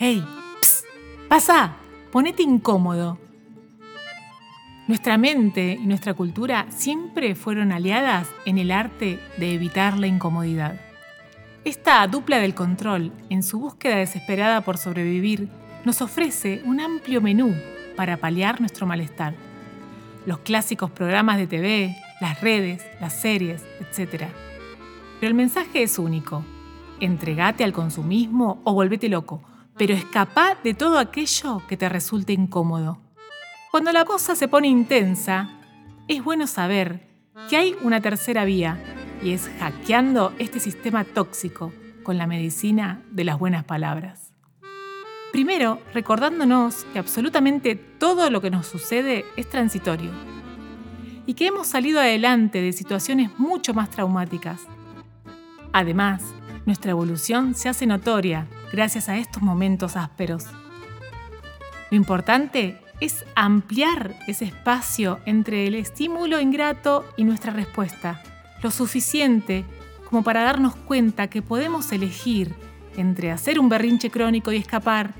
¡Hey! Psst, ¡Pasa! Ponete incómodo. Nuestra mente y nuestra cultura siempre fueron aliadas en el arte de evitar la incomodidad. Esta dupla del control, en su búsqueda desesperada por sobrevivir, nos ofrece un amplio menú para paliar nuestro malestar. Los clásicos programas de TV, las redes, las series, etc. Pero el mensaje es único. Entregate al consumismo o volvete loco, pero escapa de todo aquello que te resulte incómodo. Cuando la cosa se pone intensa, es bueno saber que hay una tercera vía y es hackeando este sistema tóxico con la medicina de las buenas palabras. Primero, recordándonos que absolutamente todo lo que nos sucede es transitorio y que hemos salido adelante de situaciones mucho más traumáticas. Además, nuestra evolución se hace notoria gracias a estos momentos ásperos. Lo importante es ampliar ese espacio entre el estímulo ingrato y nuestra respuesta, lo suficiente como para darnos cuenta que podemos elegir entre hacer un berrinche crónico y escapar,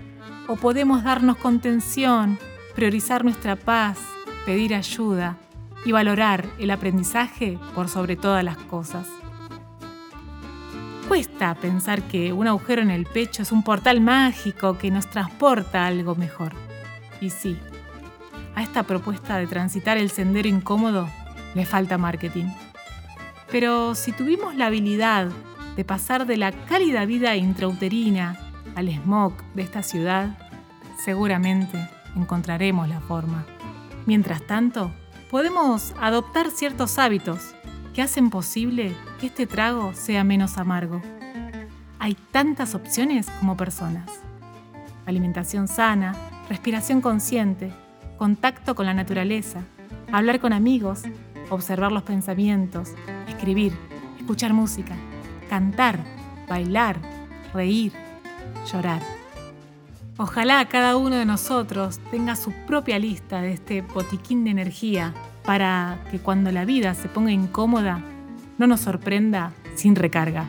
o podemos darnos contención, priorizar nuestra paz, pedir ayuda y valorar el aprendizaje por sobre todas las cosas. Cuesta pensar que un agujero en el pecho es un portal mágico que nos transporta a algo mejor. Y sí, a esta propuesta de transitar el sendero incómodo le falta marketing. Pero si tuvimos la habilidad de pasar de la cálida vida intrauterina al smog de esta ciudad, seguramente encontraremos la forma. Mientras tanto, podemos adoptar ciertos hábitos que hacen posible que este trago sea menos amargo. Hay tantas opciones como personas. Alimentación sana, respiración consciente, contacto con la naturaleza, hablar con amigos, observar los pensamientos, escribir, escuchar música, cantar, bailar, reír, llorar. Ojalá cada uno de nosotros tenga su propia lista de este botiquín de energía para que cuando la vida se ponga incómoda, no nos sorprenda sin recarga.